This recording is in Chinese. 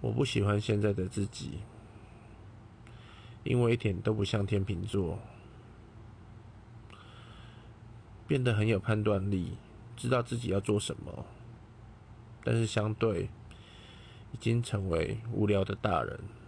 我不喜欢现在的自己因为一点都不像天秤座变得很有判断力知道自己要做什么但是相对已经成为无聊的大人。